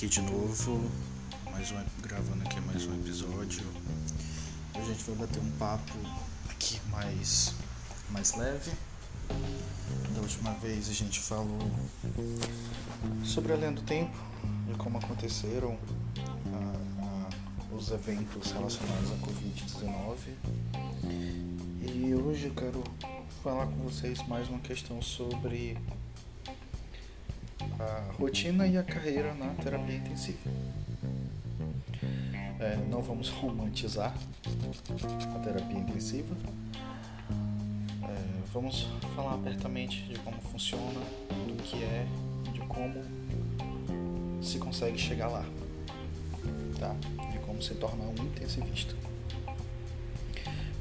aqui de novo, mais um, gravando aqui mais um episódio. Hoje a gente vai bater um papo aqui mais, mais leve. Da última vez a gente falou sobre a do tempo e como aconteceram a, a, os eventos relacionados à Covid-19. E hoje eu quero falar com vocês mais uma questão sobre a rotina e a carreira na terapia intensiva. É, não vamos romantizar a terapia intensiva. É, vamos falar abertamente de como funciona, do que é, de como se consegue chegar lá, tá? De como se tornar um intensivista.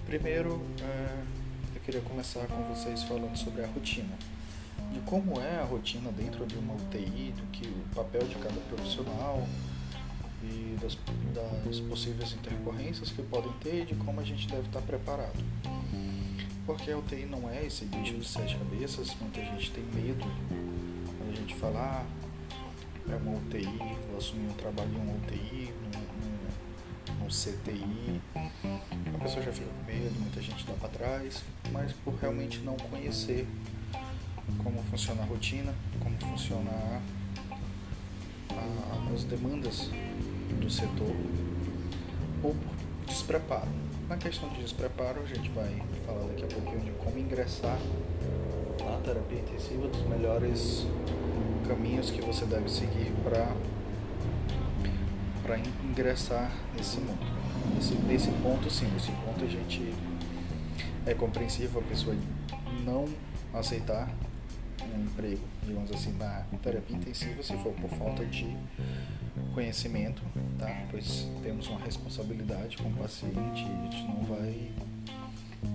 Primeiro, é, eu queria começar com vocês falando sobre a rotina de como é a rotina dentro de uma UTI, do que o papel de cada profissional e das, das possíveis intercorrências que podem ter e de como a gente deve estar preparado. Porque a UTI não é esse bicho de sete cabeças, muita gente tem medo quando a gente fala, ah, é uma UTI, vou assumir um trabalho em uma UTI, num, num, CTI. A pessoa já fica com medo, muita gente dá para trás, mas por realmente não conhecer como funciona a rotina, como funciona a, as demandas do setor ou despreparo. Na questão de despreparo, a gente vai falar daqui a pouquinho de como ingressar na terapia intensiva, dos melhores caminhos que você deve seguir para para ingressar nesse mundo. Nesse, nesse ponto, sim, nesse ponto a gente é compreensível a pessoa não aceitar um emprego, digamos assim, na terapia intensiva, se for por falta de conhecimento, tá? Pois temos uma responsabilidade com o paciente a gente não vai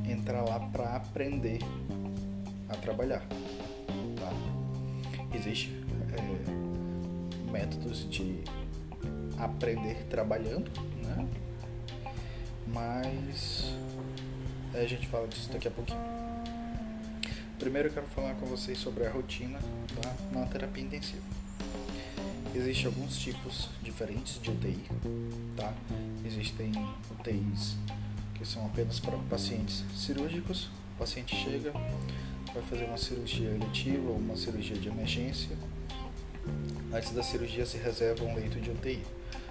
entrar lá para aprender a trabalhar, tá? Existem é, métodos de aprender trabalhando, né? Mas a gente fala disso daqui a pouquinho. Primeiro eu quero falar com vocês sobre a rotina tá? na terapia intensiva. Existem alguns tipos diferentes de UTI, tá? Existem UTIs que são apenas para pacientes cirúrgicos. O paciente chega, vai fazer uma cirurgia eletiva ou uma cirurgia de emergência. Antes da cirurgia se reserva um leito de UTI.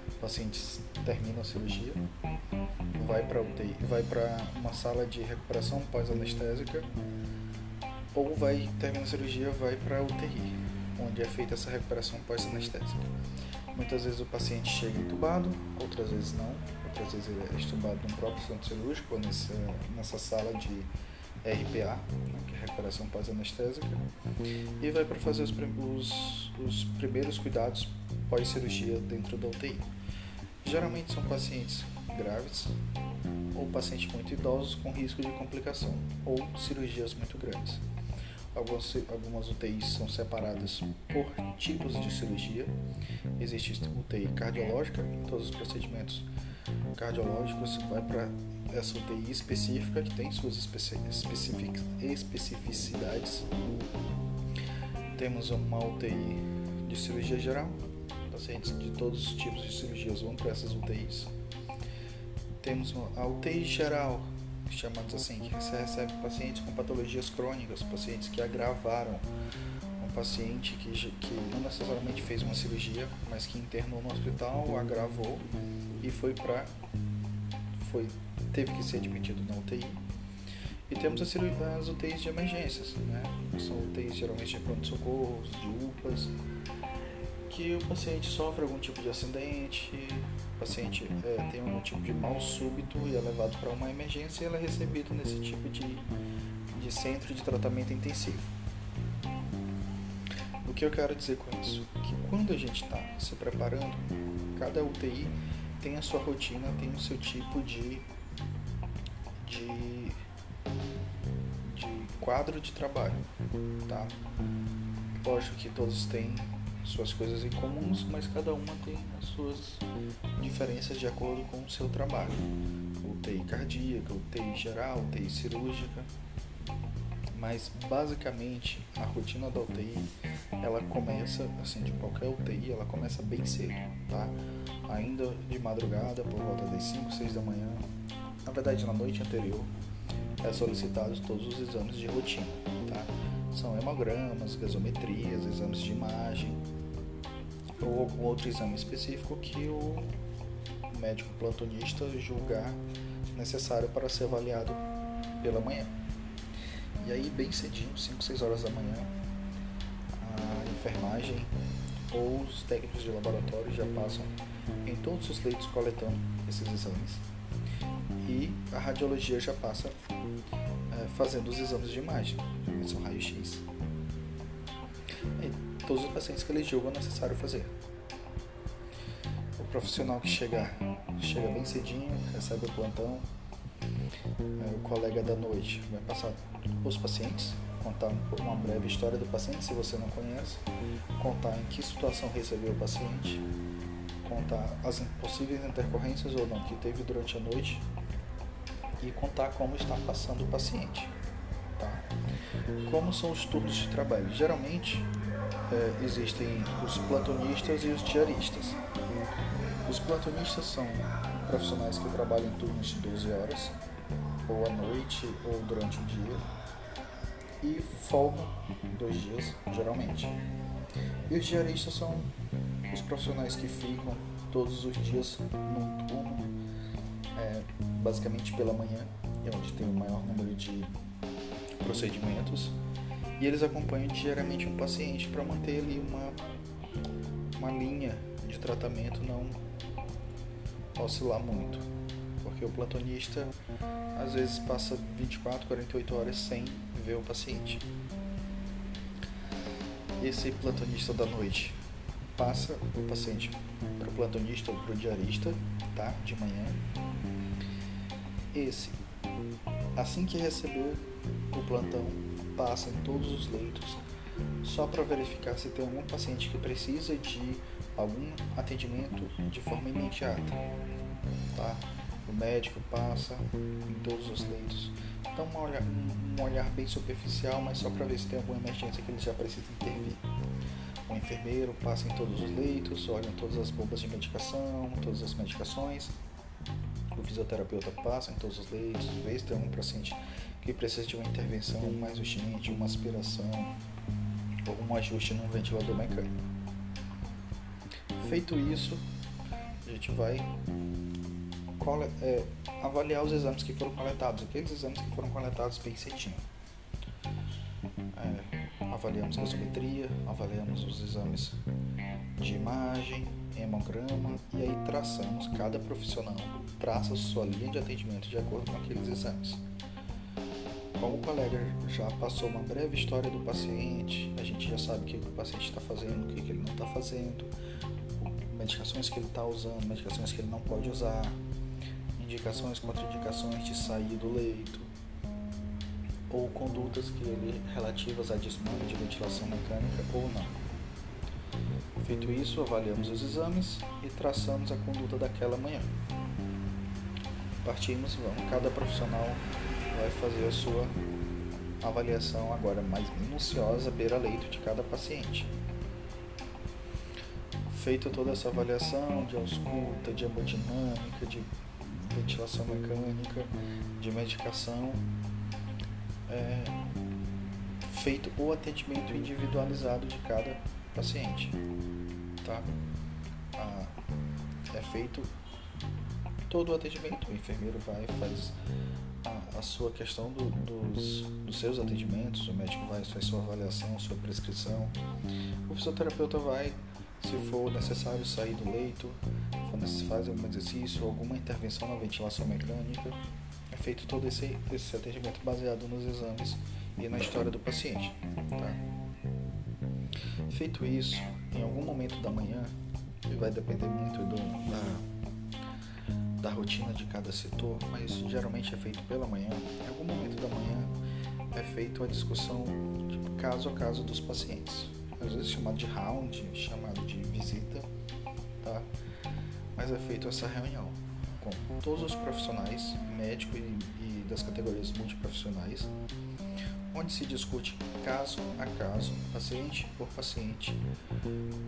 O paciente termina a cirurgia, vai para UTI, vai para uma sala de recuperação pós-anestésica ou vai terminar a cirurgia vai para UTI, onde é feita essa recuperação pós-anestésica. Muitas vezes o paciente chega entubado, outras vezes não, outras vezes ele é entubado no próprio centro cirúrgico nessa, nessa sala de RPA, né, que é recuperação pós-anestésica, e vai para fazer os, os, os primeiros cuidados pós-cirurgia dentro da UTI. Geralmente são pacientes graves ou pacientes muito idosos com risco de complicação ou cirurgias muito grandes. Algumas, algumas UTIs são separadas por tipos de cirurgia. Existe UTI cardiológica, todos os procedimentos cardiológicos vai para essa UTI específica que tem suas especificidades. Temos uma UTI de cirurgia geral, pacientes de todos os tipos de cirurgias vão para essas UTIs. Temos a UTI geral, chamados assim, que você recebe pacientes com patologias crônicas, pacientes que agravaram, um paciente que, que não necessariamente fez uma cirurgia, mas que internou no hospital, agravou e foi para foi teve que ser admitido na UTI. E temos as, as UTIs de emergências, né? São UTIs geralmente de pronto-socorro, de UPAs, que o paciente sofre algum tipo de acidente, o paciente é, tem algum tipo de mal súbito e é levado para uma emergência e ele é recebido nesse tipo de, de centro de tratamento intensivo. O que eu quero dizer com isso? Que quando a gente está se preparando, cada UTI tem a sua rotina, tem o seu tipo de, de, de quadro de trabalho, tá? Lógico que todos têm suas coisas em comuns, mas cada uma tem as suas diferenças de acordo com o seu trabalho. UTI cardíaca, UTI geral, UTI cirúrgica. Mas basicamente a rotina da UTI ela começa, assim, de qualquer UTI, ela começa bem cedo, tá? Ainda de madrugada, por volta das 5, 6 da manhã, na verdade na noite anterior, é solicitados todos os exames de rotina, tá? São hemogramas, gasometrias, exames de imagem ou algum outro exame específico que o médico plantonista julgar necessário para ser avaliado pela manhã. E aí, bem cedinho, 5, 6 horas da manhã, a enfermagem ou os técnicos de laboratório já passam em todos os leitos coletando esses exames. E a radiologia já passa é, fazendo os exames de imagem, são raio-x. Todos os pacientes que eles julgam necessário fazer. O profissional que chegar, chega bem cedinho, recebe o plantão, é, o colega da noite vai passar os pacientes, contar uma breve história do paciente, se você não conhece, contar em que situação recebeu o paciente, contar as possíveis intercorrências ou não que teve durante a noite e contar como está passando o paciente. Tá? Como são os turnos de trabalho? Geralmente é, existem os plantonistas e os diaristas. Os plantonistas são profissionais que trabalham em turnos de 12 horas, ou à noite, ou durante o dia, e folgam dois dias, geralmente. E os diaristas são os profissionais que ficam todos os dias num turno, é, basicamente pela manhã, é onde tem o maior número de procedimentos, e eles acompanham diariamente um paciente para manter ali uma, uma linha de tratamento não oscilar muito, porque o plantonista às vezes passa 24, 48 horas sem ver o paciente. Esse plantonista da noite passa o paciente para o plantonista ou para o diarista, tá? De manhã. Esse, assim que recebeu o plantão, passa em todos os leitos só para verificar se tem algum paciente que precisa de algum atendimento de forma imediata, tá? O médico passa em todos os leitos, dá um olhar, um olhar bem superficial, mas só para ver se tem alguma emergência que ele já precisa intervir. O enfermeiro passa em todos os leitos, olha todas as bombas de medicação, todas as medicações. O fisioterapeuta passa em todos os leitos, vê se tem algum paciente que precisa de uma intervenção mais urgente, uma aspiração ou um ajuste no ventilador mecânico. Feito isso, a gente vai é, avaliar os exames que foram coletados, aqueles exames que foram coletados bem cedinho. É, avaliamos gasometria, avaliamos os exames de imagem, hemograma e aí traçamos, cada profissional traça sua linha de atendimento de acordo com aqueles exames. Como o colega já passou uma breve história do paciente, a gente já sabe o que o paciente está fazendo, o que ele não está fazendo, medicações que ele está usando, medicações que ele não pode usar, indicações, contraindicações de sair do leito, ou condutas que ele relativas a desmame de ventilação mecânica ou não. Feito isso, avaliamos os exames e traçamos a conduta daquela manhã. Partimos, vamos, cada profissional vai fazer a sua avaliação agora mais minuciosa beira-leito de cada paciente. Feita toda essa avaliação de ausculta, de hemodinâmica, de ventilação mecânica, de medicação, é, feito o atendimento individualizado de cada paciente. Tá? Ah, é feito todo o atendimento. O enfermeiro vai faz a, sua questão do, dos, dos seus atendimentos, o médico vai faz sua avaliação, sua prescrição. O fisioterapeuta vai, se for necessário, sair do leito, faz algum exercício, alguma intervenção na ventilação mecânica é feito todo esse, esse atendimento baseado nos exames e na história do paciente. Tá? Feito isso, em algum momento da manhã, vai depender muito do, da, da rotina de cada setor, mas geralmente é feito pela manhã, em algum momento da manhã é feita a discussão de caso a caso dos pacientes. Às vezes chamado de round, chamado de visita, tá? Mas é feita essa reunião com todos os profissionais, médico e, e das categorias multiprofissionais, onde se discute caso a caso, paciente por paciente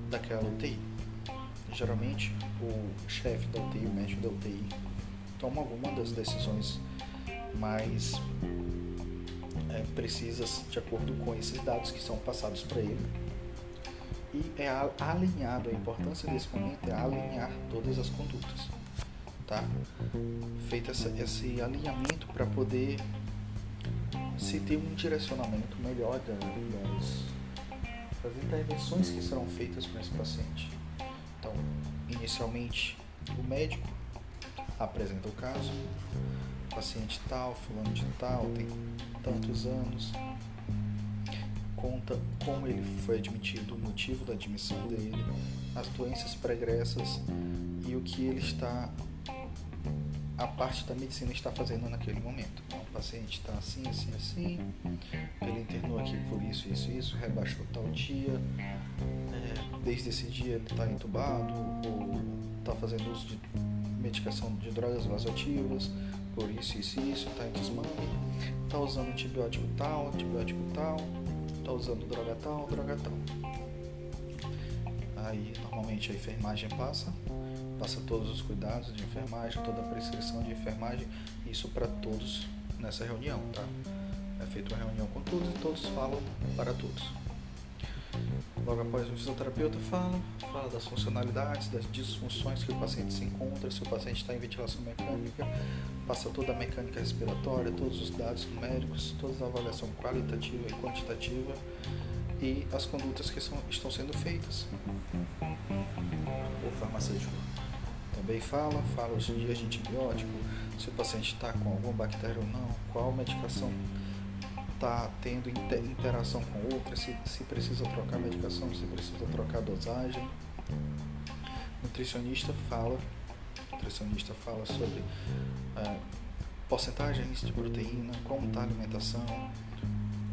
daquela UTI. Geralmente, o chefe da UTI, o médico da UTI, toma alguma das decisões mais é, precisas de acordo com esses dados que são passados para ele. E é alinhado, a importância desse momento é alinhar todas as condutas. Tá? Feito essa, esse alinhamento para poder se ter um direcionamento melhor das, das intervenções que serão feitas com esse paciente. Inicialmente, o médico apresenta o caso, paciente tal, fulano de tal, tem tantos anos, conta como ele foi admitido, o motivo da admissão dele, as doenças pregressas e o que ele está, a parte da medicina está fazendo naquele momento. Então, o paciente está assim, assim, assim, ele internou aqui por isso, isso, isso, rebaixou tal dia, desde esse dia ele está entubado ou está fazendo uso de medicação de drogas vasoativas, por isso, isso isso, está em desmame, está usando antibiótico tal, antibiótico tal, está usando droga tal, droga tal. Aí normalmente a enfermagem passa, passa todos os cuidados de enfermagem, toda a prescrição de enfermagem, isso para todos nessa reunião, tá? É feita uma reunião com todos e todos falam para todos. Logo após o fisioterapeuta fala, fala das funcionalidades, das disfunções que o paciente se encontra, se o paciente está em ventilação mecânica, passa toda a mecânica respiratória, todos os dados numéricos, toda a avaliação qualitativa e quantitativa e as condutas que são, estão sendo feitas. O farmacêutico também fala, fala os dias de antibiótico, se o paciente está com alguma bactéria ou não, qual medicação está tendo interação com outra, se, se precisa trocar medicação, se precisa trocar dosagem. Nutricionista fala, nutricionista fala sobre é, porcentagens de proteína, como está a alimentação,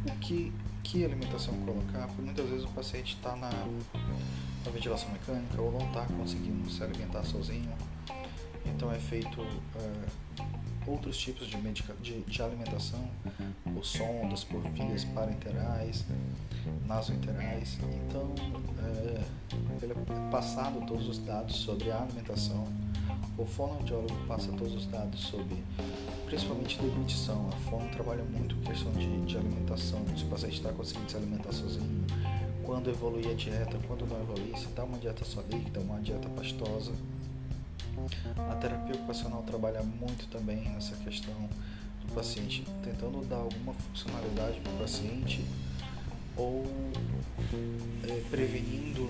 o que, que alimentação colocar, porque muitas vezes o paciente está na, na ventilação mecânica ou não está conseguindo se alimentar sozinho. Então é feito é, outros tipos de, medica, de, de alimentação, por sondas, por vias parenterais, nasoenterais. Então, é, ele é passado todos os dados sobre a alimentação. O fonoaudiólogo passa todos os dados sobre, principalmente deglutição. A fono trabalha muito com questão de, de alimentação, se o paciente está conseguindo se alimentar sozinho, quando evoluir a dieta, quando não evoluir, se dá uma dieta só líquida, uma dieta pastosa. A terapia ocupacional trabalha muito também nessa questão do paciente, tentando dar alguma funcionalidade para o paciente ou é, prevenindo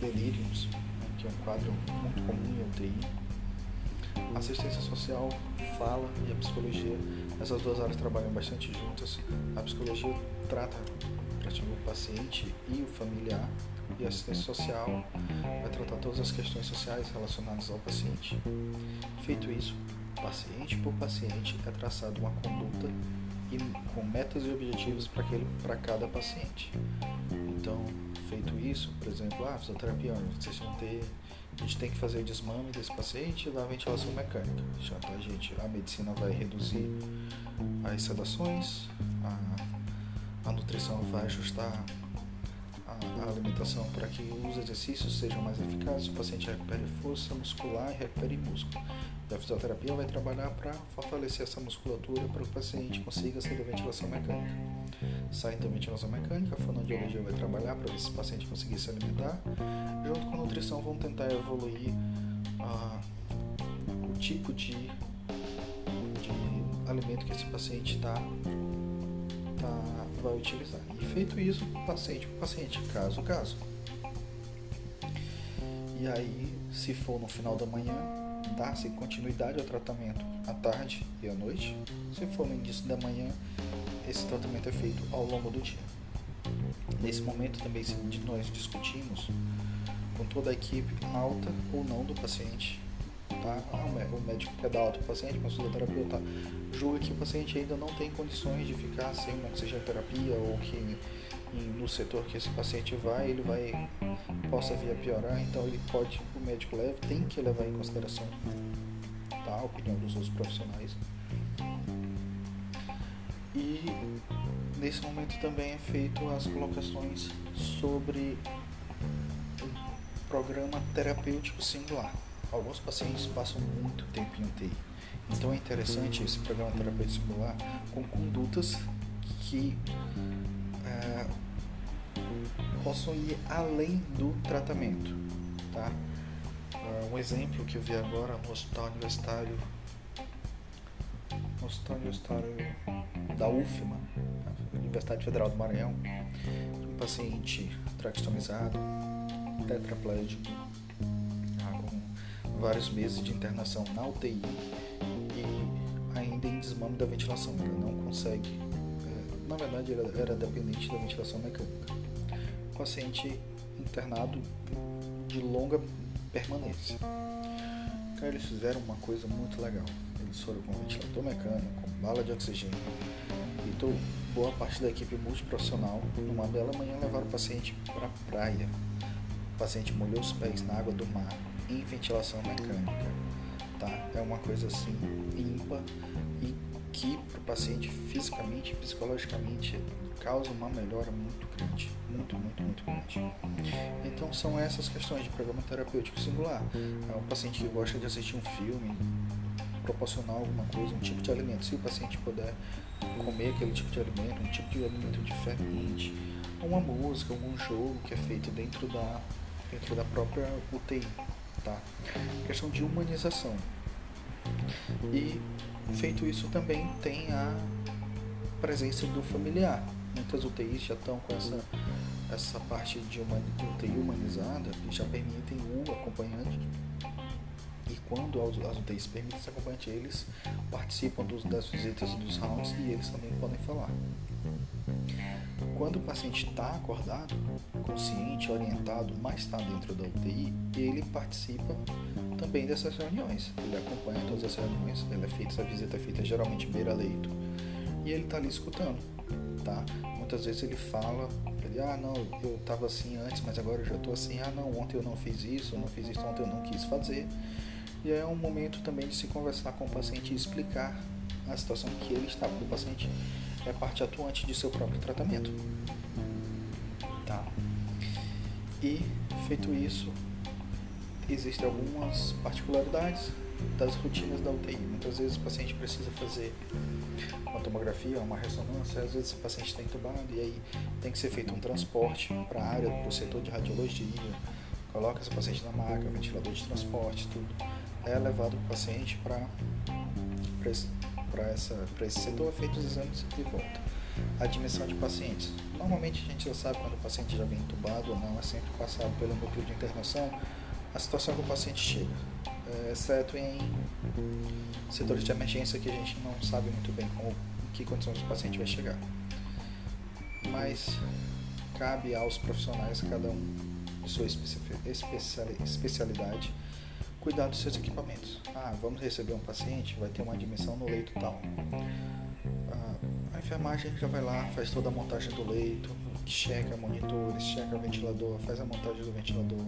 delírios, né, que é um quadro muito comum em UTI. A assistência social fala e a psicologia, essas duas áreas trabalham bastante juntas. A psicologia trata o paciente e o familiar e a assistência social vai tratar todas as questões sociais relacionadas ao paciente. Feito isso, paciente por paciente é traçada uma conduta e com metas e objetivos para cada paciente. Então, feito isso, por exemplo, a ah, fisioterapia, vocês vão ter, a gente tem que fazer desmame desse paciente da ventilação mecânica. Já tá, gente, a medicina vai reduzir as sedações, a, a nutrição vai ajustar a alimentação para que os exercícios sejam mais eficazes, o paciente recupere força muscular e recupere músculo. E a fisioterapia vai trabalhar para fortalecer essa musculatura para que o paciente consiga sair da ventilação mecânica. Saindo da ventilação mecânica, a fonoaudiologia vai trabalhar para ver se o paciente conseguir se alimentar. Junto com a nutrição, vão tentar evoluir ah, o tipo de, de alimento que esse paciente está tá, vai utilizar. E feito isso, paciente por paciente, caso a caso. E aí, se for no final da manhã, dá-se continuidade ao tratamento à tarde e à noite. Se for no início da manhã, esse tratamento é feito ao longo do dia. Nesse momento também nós discutimos com toda a equipe alta ou não do paciente tá? Ah, o médico quer dar alta para o paciente, mas o fisioterapeuta julga que o paciente ainda não tem condições de ficar sem uma oxigenoterapia ou que no setor que esse paciente vai, ele vai possa vir a piorar, então ele pode, o médico leva, tem que levar em consideração tá? a opinião dos outros profissionais. E nesse momento também é feito as colocações sobre o programa terapêutico singular. Alguns pacientes passam muito tempo em UTI, então é interessante esse programa terapêutico singular com condutas que é, possam ir além do tratamento, tá? Uh, um exemplo que eu vi agora no hospital universitário no hospital universitário da UFMA, Universidade Federal do Maranhão, um paciente traqueostomizado, tetraplégico, vários meses de internação na UTI e ainda em desmame da ventilação. Ele não consegue, é, na verdade, era, era dependente da ventilação mecânica. O paciente internado de longa permanência. Cara, eles fizeram uma coisa muito legal. Eles foram com ventilador mecânico, com bala de oxigênio. E tô, boa parte da equipe multiprofissional, numa bela manhã, levaram o paciente para a praia. O paciente molhou os pés na água do mar em ventilação mecânica. Tá? É uma coisa assim ímpar e que para o paciente fisicamente e psicologicamente causa uma melhora muito grande, muito, muito, muito grande. Então são essas questões de programa terapêutico singular. É um paciente que gosta de assistir um filme, proporcionar alguma coisa, um tipo de alimento. Se o paciente puder comer aquele tipo de alimento, um tipo de alimento diferente, uma música, algum jogo que é feito dentro da, dentro da própria UTI. Tá? Questão de humanização. E feito isso também tem a presença do familiar. Muitas UTIs já estão com essa, essa parte de uma UTI humanizada que já permitem o acompanhante e quando as UTIs permitem esse acompanhante, eles participam dos, das visitas dos rounds e eles também podem falar. Quando o paciente está acordado, consciente, orientado, mas está dentro da UTI, ele participa também dessas reuniões. Ele acompanha todas as reuniões, ele é feita, essa visita é feita geralmente beira-leito e ele está ali escutando, tá? Muitas vezes ele fala, ele, ah, não, eu estava assim antes, mas agora eu já estou assim, ah, não, ontem eu não fiz isso, não fiz isso, ontem eu não quis fazer. E é um momento também de se conversar com o paciente e explicar a situação que ele está, porque o paciente é parte atuante de seu próprio tratamento. Tá? E, feito isso, existem algumas particularidades das rotinas da UTI. Muitas vezes o paciente precisa fazer uma tomografia, uma ressonância, às vezes o paciente está entubado e aí tem que ser feito um transporte para a área, para o setor de radiologia, coloca esse paciente na maca, ventilador de transporte, tudo é levado o paciente para esse, esse setor, feitos os exames e volta. Admissão de pacientes. Normalmente a gente já sabe quando o paciente já vem entubado ou não, é sempre passado pelo núcleo de internação a situação que o paciente chega, é, exceto em setores de emergência que a gente não sabe muito bem como, em que condições o paciente vai chegar. Mas cabe aos profissionais, cada um de sua especialidade, cuidar dos seus equipamentos. Ah, vamos receber um paciente, vai ter uma admissão no leito tal. Ah, a enfermagem já vai lá, faz toda a montagem do leito, checa monitores, checa ventilador, faz a montagem do ventilador.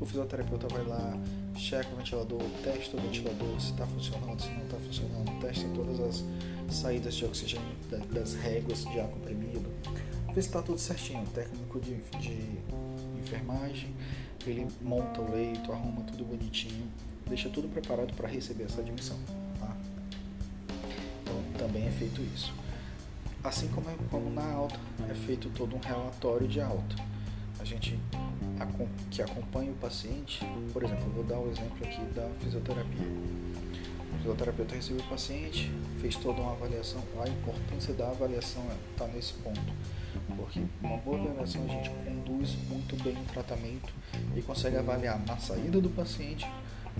O fisioterapeuta vai lá, checa o ventilador, testa o ventilador, se está funcionando, se não está funcionando, testa todas as saídas de oxigênio das réguas de ar comprimido, vê se está tudo certinho. O técnico de, de enfermagem ele monta o leito, arruma tudo bonitinho, deixa tudo preparado para receber essa admissão. Tá? Então também é feito isso. Assim como, é, como na alta, é feito todo um relatório de alta. A gente que acompanha o paciente, por exemplo, eu vou dar o exemplo aqui da fisioterapia. O fisioterapeuta recebeu o paciente, fez toda uma avaliação. A importância da avaliação está é, nesse ponto porque uma boa avaliação a gente conduz muito bem o tratamento e consegue avaliar na saída do paciente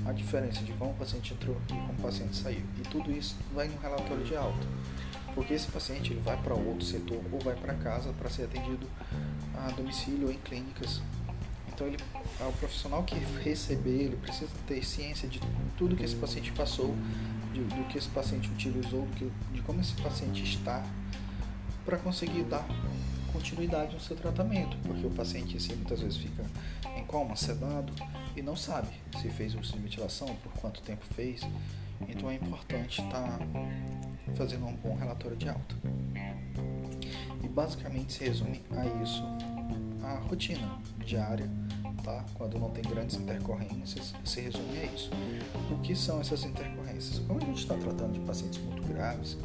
a diferença de como o paciente entrou e como o paciente saiu. E tudo isso vai no relatório de alta, porque esse paciente ele vai para outro setor ou vai para casa para ser atendido a domicílio ou em clínicas. Então ele, o profissional que receber ele precisa ter ciência de tudo que esse paciente passou, de, do que esse paciente utilizou, de, de como esse paciente está, para conseguir dar continuidade no seu tratamento, porque o paciente si muitas vezes fica em coma, sedado e não sabe se fez uso de ventilação, por quanto tempo fez. Então é importante estar tá fazendo um bom relatório de alta. basicamente se resume a isso, a rotina diária, tá? Quando não tem grandes intercorrências, se resume a isso. O que são essas intercorrências? Como a gente está tratando de pacientes muito graves,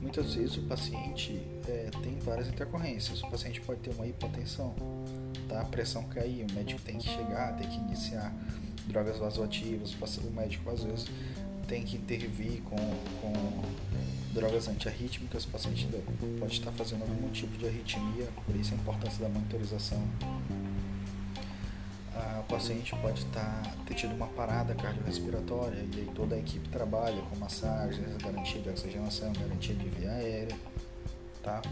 muitas vezes o paciente é, tem várias intercorrências. O paciente pode ter uma hipotensão, tá? A pressão cair, o médico tem que chegar, tem que iniciar drogas vasoativas, o médico às vezes tem que intervir com, com drogas antiarrítmicas, o paciente pode estar fazendo algum tipo de arritmia, por isso a importância da monitorização. Paciente pode estar ter tido uma parada cardiorrespiratória e aí toda a equipe trabalha com massagens, garantia de oxigenação, garantia de via aérea, tá?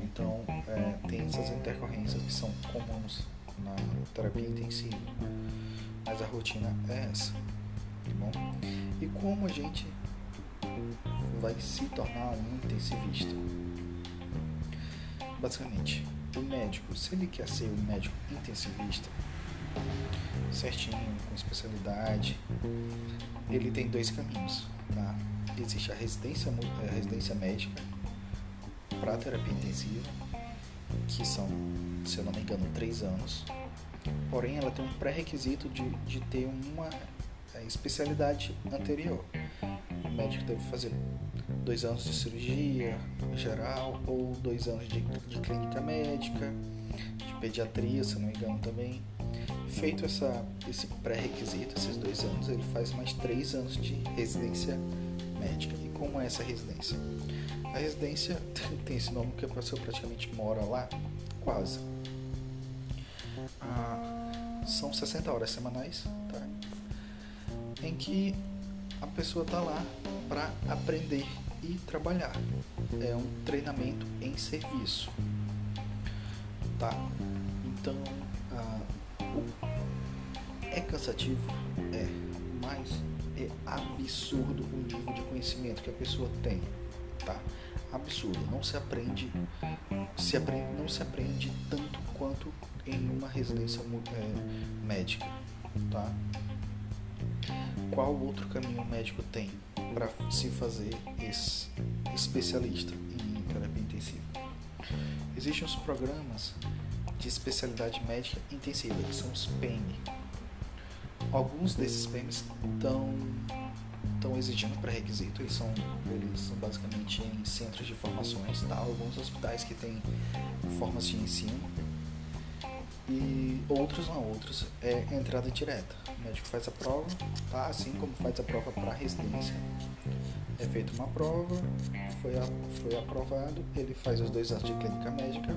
Então, é, tem essas intercorrências que são comuns na terapia intensiva, mas a rotina é essa, tá bom? E como a gente vai se tornar um intensivista? Basicamente, o médico, se ele quer ser um médico intensivista, certinho, com especialidade, ele tem dois caminhos, tá? Existe a residência, a residência médica para terapia intensiva, que são, se eu não me engano, três anos. Porém, ela tem um pré-requisito de, de ter uma é, especialidade anterior. O médico deve fazer dois anos de cirurgia geral ou dois anos de, de clínica médica, de pediatria, se não me engano também. Feito essa, esse pré-requisito, esses dois anos, ele faz mais três anos de residência médica. E como é essa residência? A residência tem esse nome porque a pessoa praticamente mora lá, quase. Ah, são 60 horas semanais, tá? em que a pessoa está lá para aprender e trabalhar. É um treinamento em serviço, tá? Então, ah, é cansativo, é, mas é absurdo o nível de conhecimento que a pessoa tem, tá? Absurdo, não se aprende, se aprende não se aprende tanto quanto em uma residência é, médica, tá? Qual outro caminho o médico tem para se fazer esse especialista em terapia intensiva? Existem os programas de especialidade médica intensiva, que são os PEM. Alguns desses PEMs estão estão exigindo pré-requisito, eles são, eles são basicamente em centros de formações, tá? alguns hospitais que têm formas de ensino e outros não, outros é entrada direta. O médico faz a prova, tá? Assim como faz a prova para residência. É feita uma prova, foi, a, foi aprovado, ele faz os dois anos de clínica médica,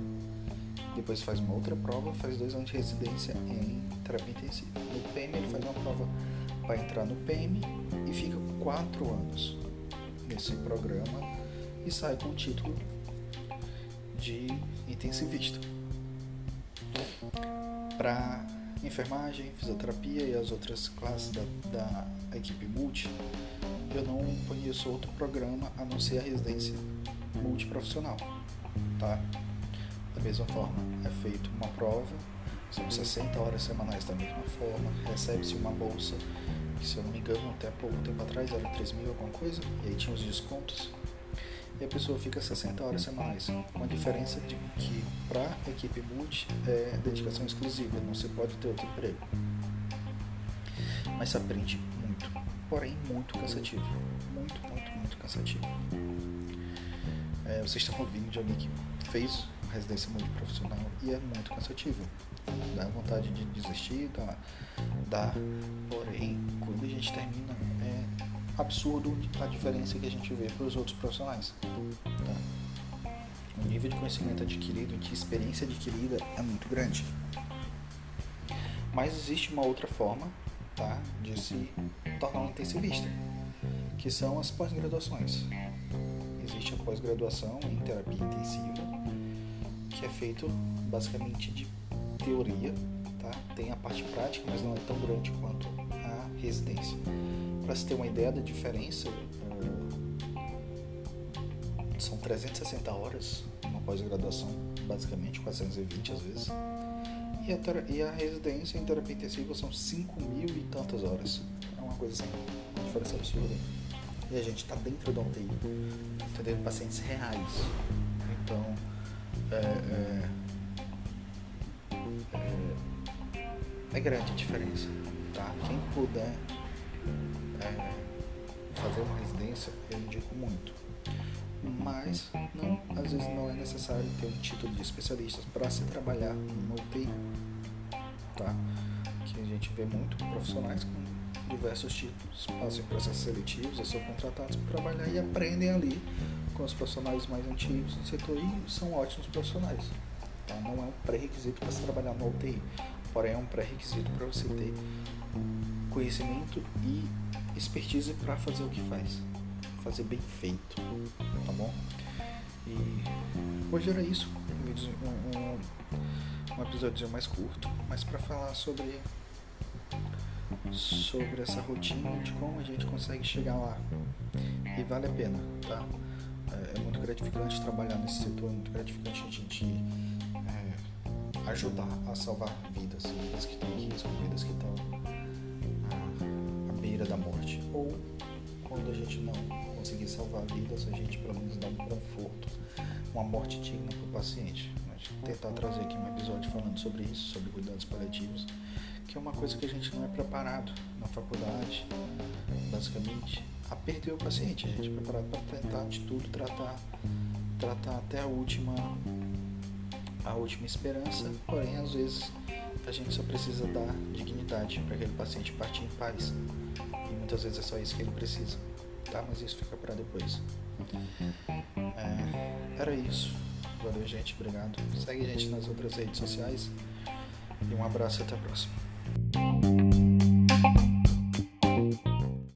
depois faz uma outra prova, faz dois anos de residência em terapia intensiva. Ele faz uma prova para entrar no PM e fica quatro anos nesse programa e sai com o título de intensivista para enfermagem, fisioterapia e as outras classes da, da equipe multi, eu não conheço outro programa a não ser a residência multiprofissional, tá? Da mesma forma, é feita uma prova, são 60 horas semanais da mesma forma, recebe-se uma bolsa, que se eu não me engano até pouco tempo atrás era 3 mil alguma coisa, e aí tinha os descontos, e a pessoa fica 60 horas semanais. Uma diferença de que para a equipe multi é dedicação exclusiva, não se pode ter outro emprego. Mas se aprende muito, porém muito cansativo. Muito, muito, muito cansativo. É, vocês estão ouvindo de alguém que fez residência multiprofissional e é muito cansativo. Dá vontade de desistir, dá, dá. Porém, quando a gente termina, é absurdo a diferença que a gente vê para os outros profissionais. Tá? O nível de conhecimento adquirido, de experiência adquirida é muito grande. Mas existe uma outra forma tá, de se tornar um intensivista, que são as pós-graduações. Existe a pós-graduação em terapia intensiva, que é feito basicamente de teoria, tá? tem a parte prática, mas não é tão grande quanto a residência para se ter uma ideia da diferença, são 360 horas uma pós-graduação, basicamente 420 às vezes. E a, e a residência em terapia intensiva são 5 mil e tantas horas. É uma coisa assim, uma diferença absurda. E a gente está dentro da UTI, atendendo pacientes reais. Então, é, é, é, é, grande a diferença. Tá? Quem puder é, fazer uma residência, eu indico muito. Mas não, às vezes não é necessário ter um título de especialista para se trabalhar no UTI. Tá? Que a gente vê muito profissionais com diversos títulos, fazem processos seletivos, são contratados para trabalhar e aprendem ali com os profissionais mais antigos do setor e são ótimos profissionais. Tá? Não é um pré-requisito para se trabalhar no UTI, porém é um pré-requisito para você ter conhecimento e expertise para fazer o que faz, fazer bem feito, tá bom? E hoje era isso, um, um, um episódio mais curto, mas para falar sobre sobre essa rotina de como a gente consegue chegar lá e vale a pena, tá? É, é muito gratificante trabalhar nesse setor, é muito gratificante a gente é, ajudar a salvar vidas, vidas que estão em risco, vidas que estão beira da morte. Ou quando a gente não conseguir salvar vidas, a gente pelo menos dá um conforto, uma morte digna para o paciente. tentar trazer aqui um episódio falando sobre isso, sobre cuidados paliativos, que é uma coisa que a gente não é preparado na faculdade, basicamente, a perder o paciente. A gente é preparado para tentar de tudo, tratar, tratar até a última, a última esperança, porém às vezes a gente só precisa dar dignidade para aquele paciente partir em paz. E muitas vezes é só isso que ele precisa, tá? Mas isso fica para depois. É, era isso. Valeu, gente. Obrigado. Segue a gente nas outras redes sociais. E um abraço até a próxima.